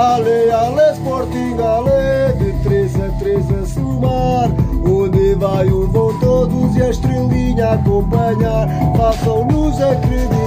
Ale, ale, Sporting, ale, de 3 a 3 a somar. Onde vai um vão todos e a estrelinha acompanhar. Façam-nos acreditar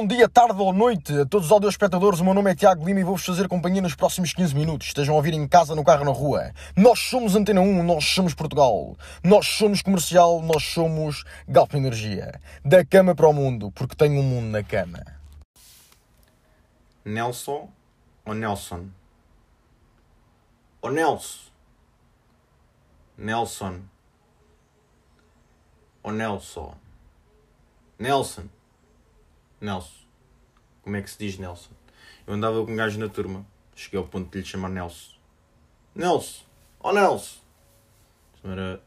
Bom dia, tarde ou noite a todos os audioespectadores. O meu nome é Tiago Lima e vou-vos fazer companhia nos próximos 15 minutos. Estejam a ouvir em casa, no carro, na rua. Nós somos Antena 1, nós somos Portugal. Nós somos comercial, nós somos Galp Energia. Da cama para o mundo, porque tenho um mundo na cama. Nelson ou Nelson? Ou Nelson? Nelson. Ou Nelson? Nelson. Nelson. Como é que se diz Nelson? Eu andava com um gajo na turma. Cheguei ao ponto de lhe chamar Nelson. Nelson! Oh Nelson! Isso não era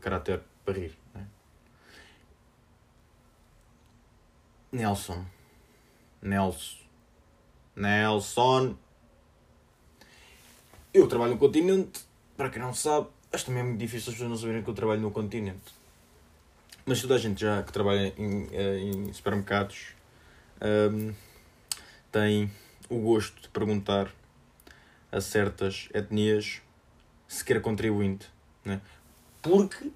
caráter para rir, não é? Nelson. Nelson. Nelson. Eu trabalho no continente. Para quem não sabe, acho também é muito difícil as pessoas não saberem que eu trabalho no continente. Mas toda a gente já que trabalha em, eh, em supermercados hum, tem o gosto de perguntar a certas etnias se quer contribuinte. Né? Porque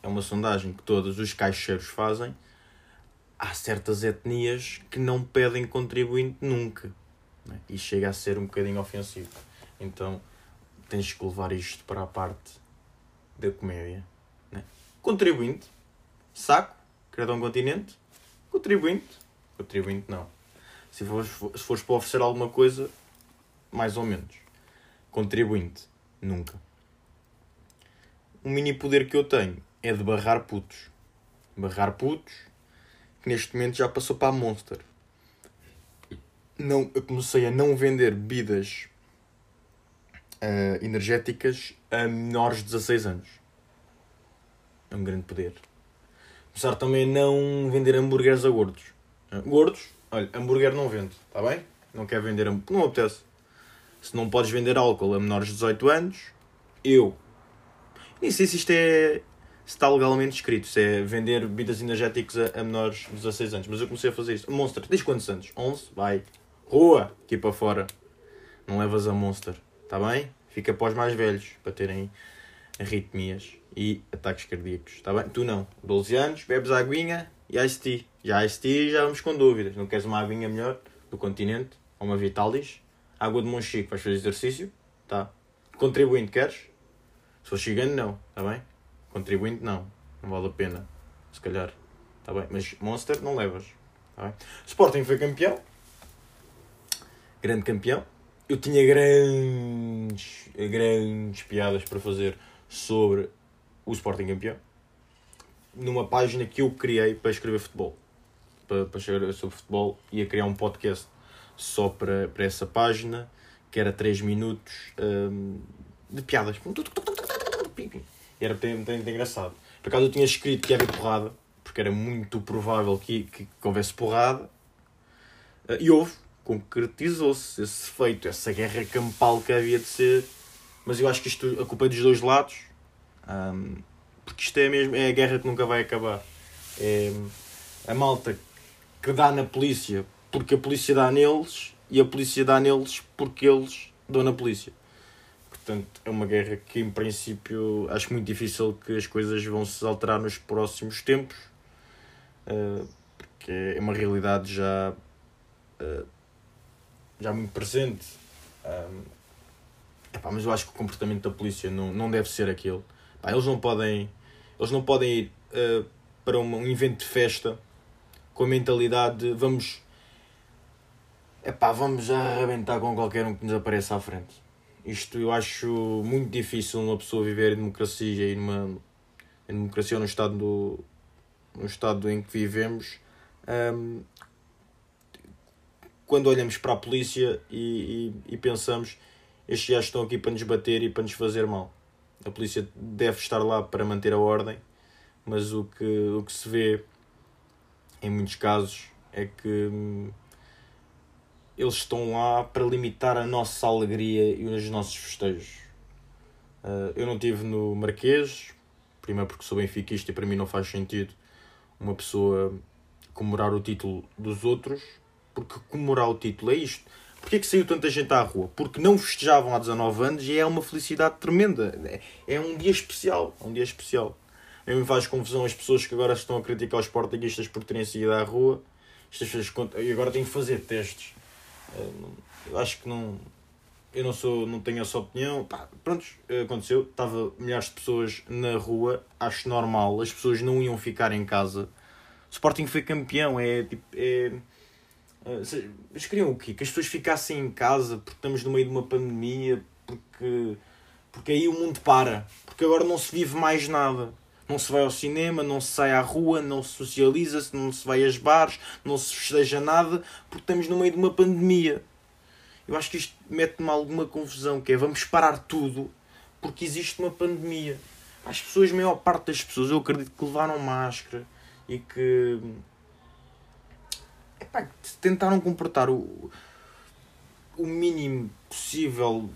é uma sondagem que todos os caixeiros fazem. Há certas etnias que não pedem contribuinte nunca. né? E chega a ser um bocadinho ofensivo. Então tens que levar isto para a parte da comédia. né? Contribuinte, saco, dar um continente, contribuinte, contribuinte não. Se fores, se fores para oferecer alguma coisa, mais ou menos. Contribuinte, nunca. Um mini poder que eu tenho é de barrar putos. Barrar putos, que neste momento já passou para a Monster. Não, eu comecei a não vender bebidas ah, energéticas a menores de 16 anos. É um grande poder. Começar também a não vender hambúrgueres a gordos. Gordos, olha, hambúrguer não vendo, está bem? Não quer vender hambúrguer, não apetece. Se não podes vender álcool a menores de 18 anos, eu. Nem sei se isto é. Se está legalmente escrito, se é vender bebidas energéticas a, a menores de 16 anos. Mas eu comecei a fazer isto. Monster, tens quantos anos? 11? Vai. Rua! Aqui para fora. Não levas a Monster, está bem? Fica para os mais velhos, para terem arritmias e ataques cardíacos, está bem? Tu não. 12 anos, bebes aguinha e Ice Tea. Já Ice Tea já vamos com dúvidas. Não queres uma aguinha melhor do continente? Ou uma Vitalis? Água de Monchique, vais fazer exercício? Tá. Contribuinte, queres? Se for chegando, não, está bem? Contribuinte, não. Não vale a pena. Se calhar. Está bem? Mas Monster não levas. Está bem? Sporting foi campeão. Grande campeão. Eu tinha grandes, grandes piadas para fazer sobre o Sporting campeão. Numa página que eu criei para escrever futebol. Para, para escrever sobre futebol. Ia criar um podcast só para, para essa página. Que era 3 minutos hum, de piadas. Era muito, engraçado. Por acaso eu tinha escrito que ia porrada. Porque era muito provável que, que, que houvesse porrada. Uh, E houve, concretizou-se esse feito, essa guerra campal que havia de ser. Mas eu acho que isto, a culpa é dos dois lados, Ahm, porque isto é mesmo é a guerra que nunca vai acabar. É a malta que dá na polícia porque a polícia dá neles e a polícia dá neles porque eles dão na polícia. Portanto, é uma guerra que, em princípio, acho muito difícil que as coisas vão se alterar nos próximos tempos, ah, porque é uma realidade já uh, já muito presente. Epá, mas eu acho que o comportamento da polícia não, não deve ser aquele. Eles não podem, eles não podem ir uh, para um, evento de festa com a mentalidade de vamos, epá, vamos arrebentar com qualquer um que nos apareça à frente. Isto eu acho muito difícil uma pessoa viver em democracia e numa em democracia no estado, do, no estado em que vivemos. Um, quando olhamos para a polícia e, e, e pensamos estes gajos estão aqui para nos bater e para nos fazer mal. A polícia deve estar lá para manter a ordem, mas o que, o que se vê em muitos casos é que hum, eles estão lá para limitar a nossa alegria e os nossos festejos. Uh, eu não estive no Marquês, primeiro porque sou benfiquista e para mim não faz sentido uma pessoa comemorar o título dos outros, porque comemorar o título é isto. Porquê é que saiu tanta gente à rua? Porque não festejavam há 19 anos e é uma felicidade tremenda. É um dia especial. É um dia especial. A mim faz confusão as pessoas que agora estão a criticar os portuguistas por terem saído à rua. Estas pessoas, e agora têm que fazer testes. Eh, eu acho que não. Eu não, sou, não tenho essa opinião. Pá, pronto, aconteceu. Estava milhares de pessoas na rua. Acho normal. As pessoas não iam ficar em casa. O Sporting foi campeão. É tipo. É, é, eles queriam o quê? Que as pessoas ficassem em casa porque estamos no meio de uma pandemia. Porque, porque aí o mundo para. Porque agora não se vive mais nada. Não se vai ao cinema, não se sai à rua, não se socializa-se, não se vai aos bares, não se festeja nada, porque estamos no meio de uma pandemia. Eu acho que isto mete-me alguma confusão, que é vamos parar tudo porque existe uma pandemia. As pessoas, a maior parte das pessoas, eu acredito que levaram máscara e que epá, tentaram comportar o, o mínimo possível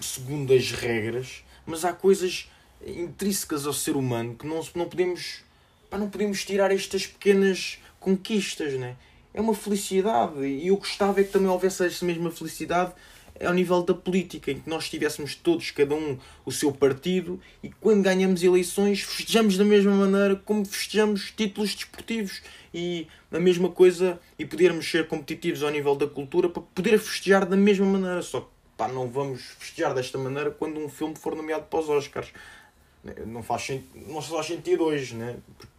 segundo as regras, mas há coisas intrínsecas ao ser humano que não, não podemos não podemos tirar estas pequenas conquistas, né? É uma felicidade e eu gostava é que também houvesse essa mesma felicidade ao nível da política, em que nós tivéssemos todos, cada um, o seu partido e quando ganhamos eleições festejamos da mesma maneira como festejamos títulos desportivos e a mesma coisa e podermos ser competitivos ao nível da cultura para poder festejar da mesma maneira. Só que pá, não vamos festejar desta maneira quando um filme for nomeado para os Oscars. Não faz, não faz sentido hoje, né? Porque,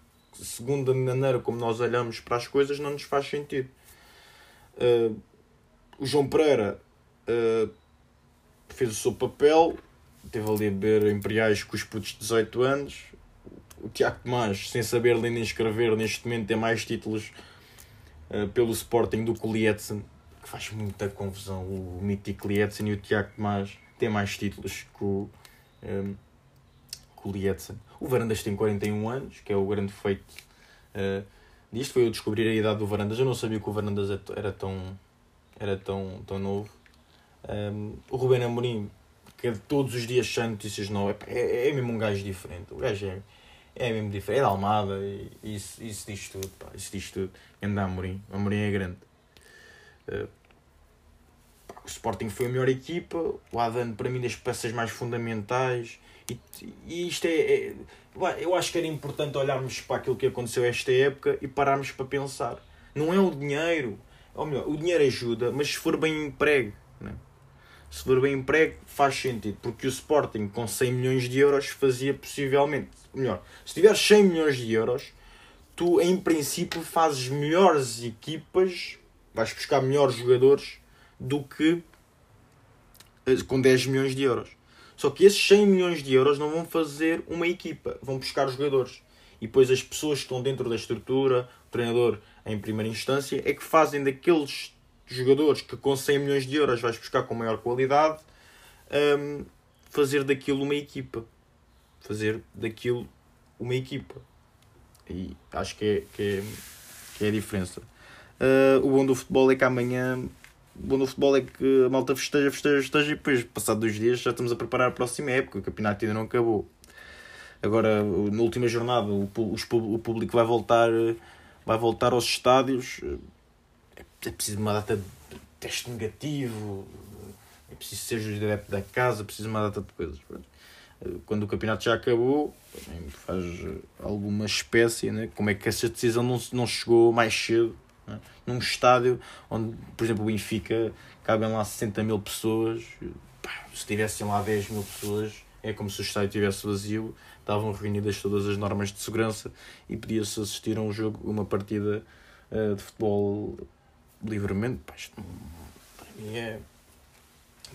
segundo a maneira como nós olhamos para as coisas, não nos faz sentido. Uh, o João Pereira uh, fez o seu papel, teve ali a beber imperiais com os putos de 18 anos. O Tiago Tomás, sem saber nem escrever, neste momento tem mais títulos uh, pelo Sporting do que o que faz muita confusão. O mítico Lietzen e o Tiago Tomás têm mais títulos que o. Um, com o Lietzen. O Varandas tem 41 anos, que é o grande feito uh, disto. Foi eu descobrir a idade do Varandas. Eu não sabia que o Varandas é era tão, era tão, tão novo. Um, o Ruben Amorim, que é todos os dias sai notícias novas, é, é mesmo um gajo diferente. O gajo é, é mesmo diferente. É da Almada e isso, isso diz tudo. Pá, isso diz tudo. Anda Amorim. O Amorim é grande. Uh, o Sporting foi a melhor equipa. O Adan, para mim, das peças mais fundamentais. E, e isto é, é, Eu acho que era importante olharmos para aquilo que aconteceu esta época e pararmos para pensar. Não é o dinheiro, ou melhor, o dinheiro ajuda, mas se for bem emprego, né? Se for bem emprego, faz sentido, porque o Sporting com 100 milhões de euros fazia possivelmente, melhor, se tiveres 100 milhões de euros, tu em princípio fazes melhores equipas, vais buscar melhores jogadores do que eh, com 10 milhões de euros. Só que esses 100 milhões de euros não vão fazer uma equipa, vão buscar jogadores. E depois as pessoas que estão dentro da estrutura, o treinador em primeira instância, é que fazem daqueles jogadores que com 100 milhões de euros vais buscar com maior qualidade, um, fazer daquilo uma equipa. Fazer daquilo uma equipa. E acho que é, que é, que é a diferença. Uh, o bom do futebol é que amanhã o bom do futebol é que a malta festeja, festeja, festeja e depois, passados dois dias, já estamos a preparar a próxima época. O campeonato ainda não acabou. Agora, na última jornada, o, o público vai voltar, vai voltar aos estádios. É preciso uma data de teste negativo, é preciso ser direto da casa, é preciso uma data de coisas. Quando o campeonato já acabou, faz alguma espécie, né? como é que essa decisão não, não chegou mais cedo é? Num estádio onde, por exemplo, o Benfica cabem lá 60 mil pessoas, se tivessem lá 10 mil pessoas, é como se o estádio estivesse vazio, estavam reunidas todas as normas de segurança e podia-se assistir a um jogo, uma partida uh, de futebol livremente. Pá, isto, para, mim é,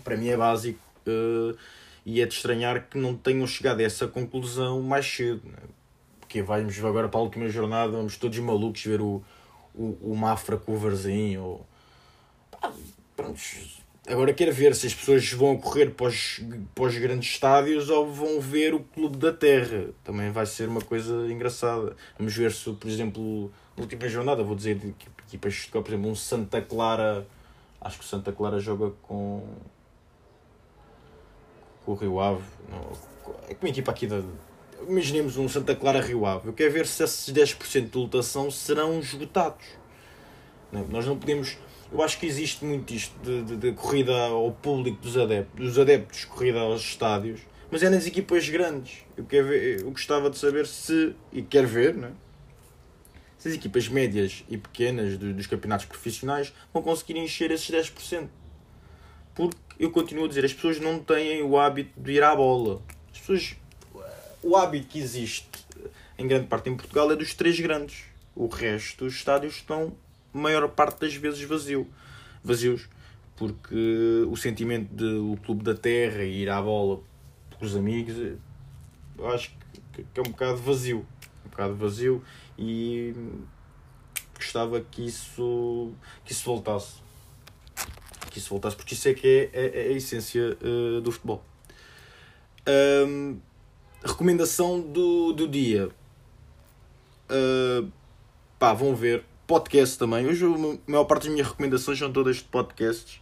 para mim é básico. Uh, e é de estranhar que não tenham chegado a essa conclusão mais cedo. Né? Porque vamos agora para a última jornada, vamos todos malucos ver o, o, o Mafra com o Varzinho. Ou... Agora quero ver se as pessoas vão correr para os, para os grandes estádios ou vão ver o Clube da Terra. Também vai ser uma coisa engraçada. Vamos ver se, por exemplo, na última jornada, vou dizer equipas, por exemplo, um Santa Clara Acho que o Santa Clara joga com, com o Rio Ave. Não, é que uma equipa aqui da. Imaginemos um Santa Clara Rio Ave. Eu quero ver se esses 10% de lotação serão esgotados. Não, nós não podemos. Eu acho que existe muito isto de, de, de, corrida ao público dos adeptos, dos adeptos, corrida aos estádios, mas é nas equipas grandes. Eu, quero ver, eu gostava de saber se, e quero ver, né? Se as equipas médias e pequenas dos campeonatos profissionais vão conseguir encher esses 10%. Porque eu continuo a dizer, as pessoas não têm o hábito de ir à bola. As pessoas. O hábito que existe em grande parte em Portugal é dos três grandes. O resto dos estádios estão, maior parte das vezes, vazio, vazios. Porque o sentimento de o clube da terra e ir à bola com os amigos, eu acho que é um bocado vazio. Bocado vazio e gostava que isso, que isso voltasse que isso voltasse, porque isso é que é, é, é a essência uh, do futebol. Um, recomendação do, do dia. Uh, pá, vão ver. Podcast também. Hoje a maior parte das minhas recomendações são todas de podcasts.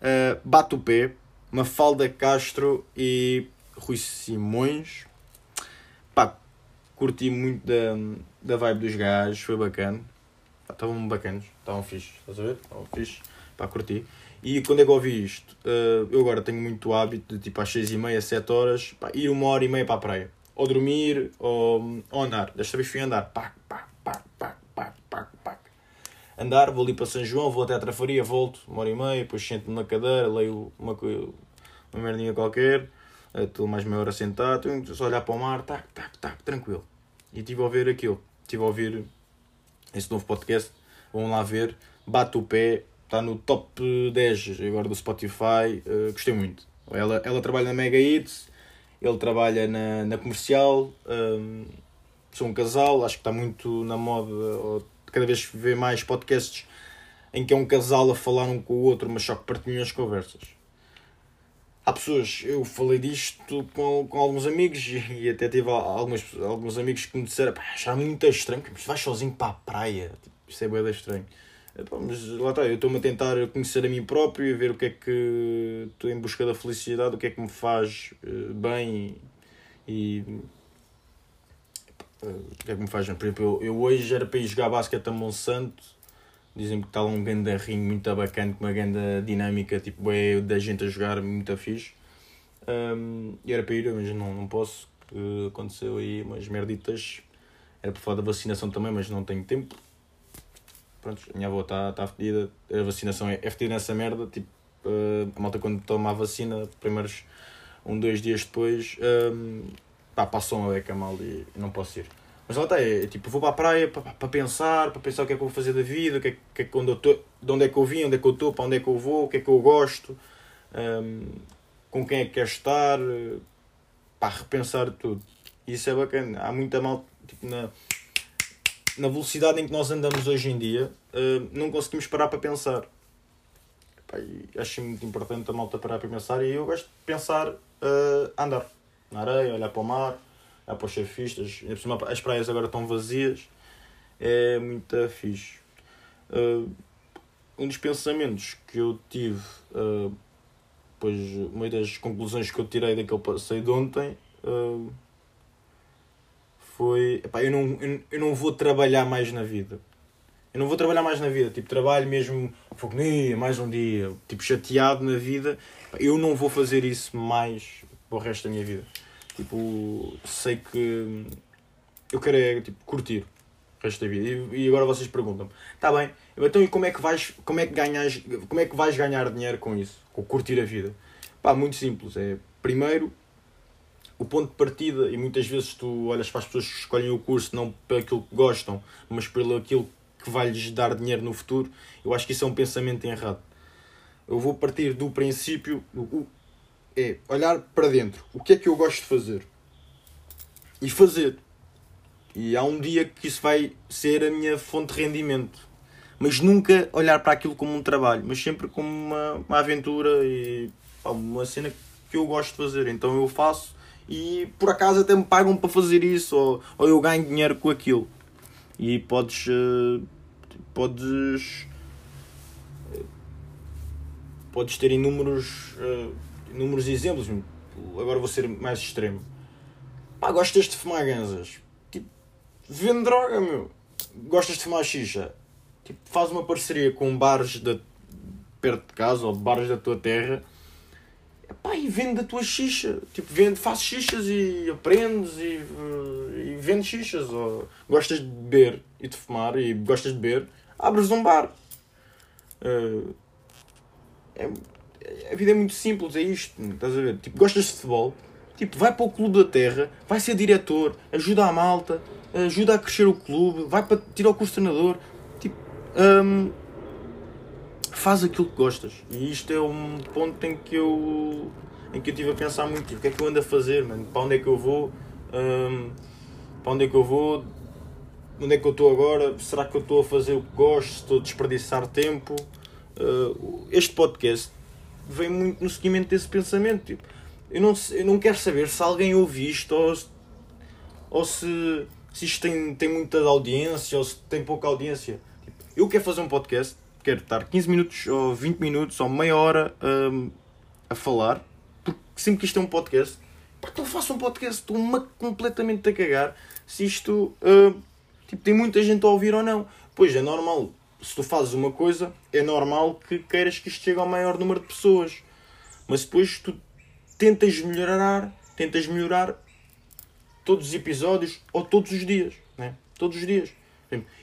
Uh, Bate o Pé, Mafalda Castro e Rui Simões. Curti muito da, da vibe dos gajos, foi bacana. Estavam bacanos, estavam fixe, estás a ver? Estavam fixe, pá, curti. E quando é que ouvi isto? Uh, eu agora tenho muito hábito de tipo às 6 e meia, 7 horas, pá, ir uma hora e meia para a praia. Ou dormir, ou, ou andar. Desta vez fui andar. Pá, pá, pá, pá, pá, pá, pá. Andar, vou ali para São João, vou até a Trafaria, volto, uma hora e meia, depois sento-me na cadeira, leio uma, uma merdinha qualquer, estou mais meia hora sentado, só olhar para o mar, tac, tac, tac, tranquilo. E estive a ouvir aquilo, estive a ouvir esse novo podcast, vão lá ver, bate o pé, está no top 10 agora do Spotify, uh, gostei muito. Ela, ela trabalha na Mega Hits, ele trabalha na, na comercial, um, são um casal, acho que está muito na moda, cada vez vê mais podcasts em que é um casal a falar um com o outro, mas só que partilham as conversas. Há pessoas, eu falei disto com, com alguns amigos e, até tive alguns, alguns amigos que me disseram: pá, acharam muito estranho, mas vais sozinho para a praia, tipo, isto é bem estranho. Mas lá está, eu estou-me a tentar conhecer a mim próprio e ver o que é que estou em busca da felicidade, o que é que me faz eh, bem e. Eh, o que é que me faz bem? Por exemplo, eu, eu hoje era para ir jogar basquete a Monsanto, dizem que está lá um grande muito bacana, com uma grande dinâmica, tipo, é da gente a jogar, muito fixe. Um, e era para ir, mas não, não posso, aconteceu aí umas merditas. Era para falar da vacinação também, mas não tenho tempo pronto, a minha avó está tá fedida, a vacinação é, é fedida nessa merda, tipo, uh, a malta quando toma a vacina, primeiros um, dois dias depois, um, pá, passou uma beca mal e não posso ir. Mas lá está, é, é, tipo, vou para a praia para, para pensar, para pensar o que é que eu vou fazer da vida, o que é, que é que eu tô, de onde é que eu vim, onde é que eu estou, para onde é que eu vou, o que é que eu gosto, um, com quem é que quero estar, para repensar tudo. Isso é bacana. Há muita mal, tipo, na, na velocidade em que nós andamos hoje em dia, uh, não conseguimos parar para pensar. Acho muito importante a malta parar para pensar e eu gosto de pensar uh, andar na areia, olhar para o mar, olhar para os surfistas. As praias agora estão vazias, é muito fixe. Uh, um dos pensamentos que eu tive, uh, pois uma das conclusões que eu tirei daquele passeio de ontem. Uh, foi. Epá, eu, não, eu, não vou trabalhar mais na vida. Eu não vou trabalhar mais na vida. Tipo, trabalho mesmo. Mais um dia. Tipo, chateado na vida. Eu não vou fazer isso mais para o resto da minha vida. Tipo, sei que. Eu quero é, tipo, curtir o resto da vida. E, e agora vocês perguntam-me: tá bem, então e como é que vais, como é que ganhas, como é que vais ganhar dinheiro com isso? Com curtir a vida? Pá, muito simples. É, primeiro, o ponto de partida, e muitas vezes tu olhas para as pessoas que escolhem o curso não pelo aquilo que gostam, mas pelo aquilo que vai lhes dar dinheiro no futuro, eu acho que isso é um pensamento errado. Eu vou partir do princípio, é olhar para dentro, o que é que eu gosto de fazer? E fazer. E há um dia que isso vai ser a minha fonte de rendimento. Mas nunca olhar para aquilo como um trabalho, mas sempre como uma, uma aventura e pá, uma cena que eu gosto de fazer. Então eu faço e por acaso até me pagam para fazer isso ou, ou eu ganho dinheiro com aquilo e podes uh, podes podes ter inúmeros, uh, inúmeros exemplos. Agora vou ser mais extremo. Pá, gostas de fumar ganzas? Tipo, vende droga, meu. Gostas de fumar xixa? Tipo, faz uma parceria com bares de, perto de casa ou bares da tua terra Pá, e vende a tua xixa. Tipo, vende, faz xixas e aprendes e, e vende xixas. Ou gostas de beber e de fumar e gostas de beber, abres um bar. Uh, é, a vida é muito simples, é isto. Estás a ver? Tipo, gostas de futebol, tipo, vai para o clube da terra, vai ser diretor, ajuda a malta, ajuda a crescer o clube, vai para tirar o curso treinador. Tipo, um, faz aquilo que gostas. E isto é um ponto em que eu em que eu estive a pensar muito, o que é que eu ando a fazer, mano? Para onde é que eu vou? Um, para onde é que eu vou? Onde é que eu estou agora? Será que eu estou a fazer o que gosto? Estou a desperdiçar tempo? Uh, este podcast vem muito no seguimento desse pensamento. Tipo, eu, não, eu não quero saber se alguém ouve isto ou, ou se, se isto tem, tem muita audiência ou se tem pouca audiência. Tipo, eu quero fazer um podcast quero estar 15 minutos ou 20 minutos ou meia hora um, a falar, porque sempre que isto é um podcast, porque eu faço um podcast, estou-me completamente a cagar se isto uh, tipo, tem muita gente a ouvir ou não. Pois é normal, se tu fazes uma coisa, é normal que queiras que isto chegue ao maior número de pessoas. Mas depois tu tentas melhorar, tentas melhorar todos os episódios ou todos os dias, né? Todos os dias.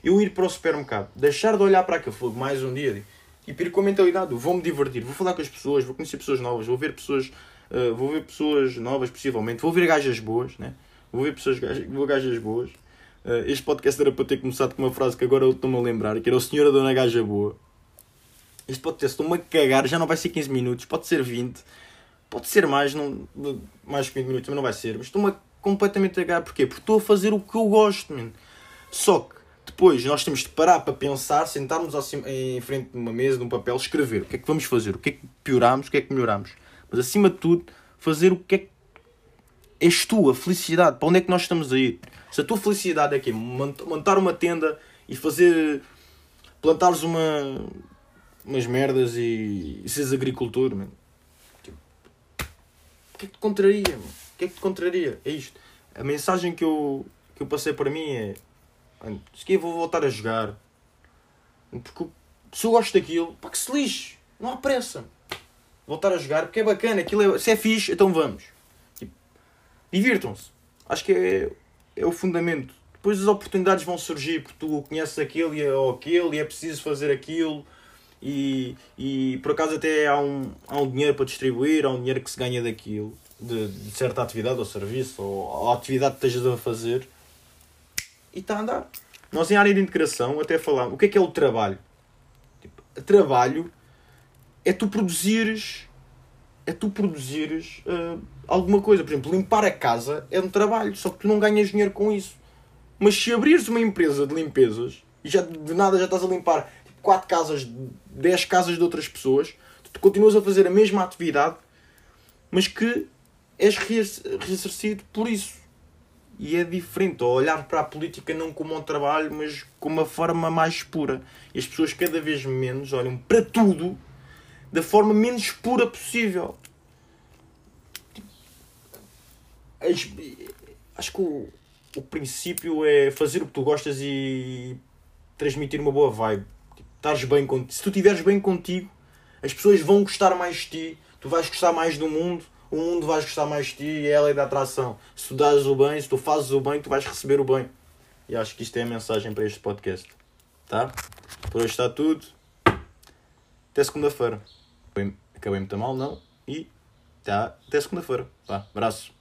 Eu ir para o supermercado, deixar de olhar para aquilo, fogo mais um dia, e ir com a mentalidade, vou-me divertir, vou falar com as pessoas, vou conhecer pessoas novas, vou ver pessoas, uh, vou ver pessoas novas, possivelmente, vou ver gajas boas, né? vou ver pessoas, vou gajas boas. Uh, este podcast era para ter começado com uma frase que agora eu estou-me a lembrar, que era o senhor a dona gaja boa. Este podcast estou-me a cagar, já não vai ser 15 minutos, pode ser 20, pode ser mais, não, mais que 20 minutos, mas não vai ser. Mas estou-me completamente a cagar, porquê? Porque estou a fazer o que eu gosto, man. Só que depois nós temos de parar para pensar, sentarmos em frente de uma mesa, de um papel, escrever o que é que vamos fazer, o que é que pioramos, o que é que melhoramos. Mas acima de tudo, fazer o que é que és tu, a felicidade, para onde é que nós estamos a ir. Se a tua felicidade é aqui, montar uma tenda e fazer. plantares uma. umas merdas e, e seres agricultor, mano. Tipo, o que é que te contraria, mano? O que é que te contraria? É isto. A mensagem que eu, que eu passei para mim é se que vou voltar a jogar. Porque se eu gosto daquilo, pá, que se lixe. Não há pressa. Voltar a jogar, porque é bacana. Aquilo é, se é fixe, então vamos. Divirtam-se. Acho que é, é o fundamento. Depois as oportunidades vão surgir porque tu conheces aquele ou aquele e é preciso fazer aquilo. E, e por acaso até há um, há um dinheiro para distribuir, há um dinheiro que se ganha daquilo, de, de certa atividade ou serviço, ou a atividade que estejas a fazer e está a andar. Nós em área de integração até falamos, o que é que é o trabalho? Tipo, trabalho é tu produzires é tu produzires uh, alguma coisa. Por exemplo, limpar a casa é um trabalho, só que tu não ganhas dinheiro com isso. Mas se abrires uma empresa de limpezas e já de nada já estás a limpar tipo, 4 casas, 10 casas de outras pessoas, tu continuas a fazer a mesma atividade, mas que és ressarcido por isso. E é diferente, olhar para a política não como um trabalho, mas como uma forma mais pura. E as pessoas cada vez menos olham para tudo da forma menos pura possível. Acho que o, o princípio é fazer o que tu gostas e transmitir uma boa vibe. Tipo, estás bem contigo. Se tu estiveres bem contigo, as pessoas vão gostar mais de ti, tu vais gostar mais do mundo o mundo vai gostar mais de ti e é da atração. Se tu dás o bem, se tu fazes o bem, tu vais receber o bem. E acho que isto é a mensagem para este podcast. Tá? Por hoje está tudo. Até segunda-feira. Acabei muito mal, não? E tá, até segunda-feira. Tá, abraço.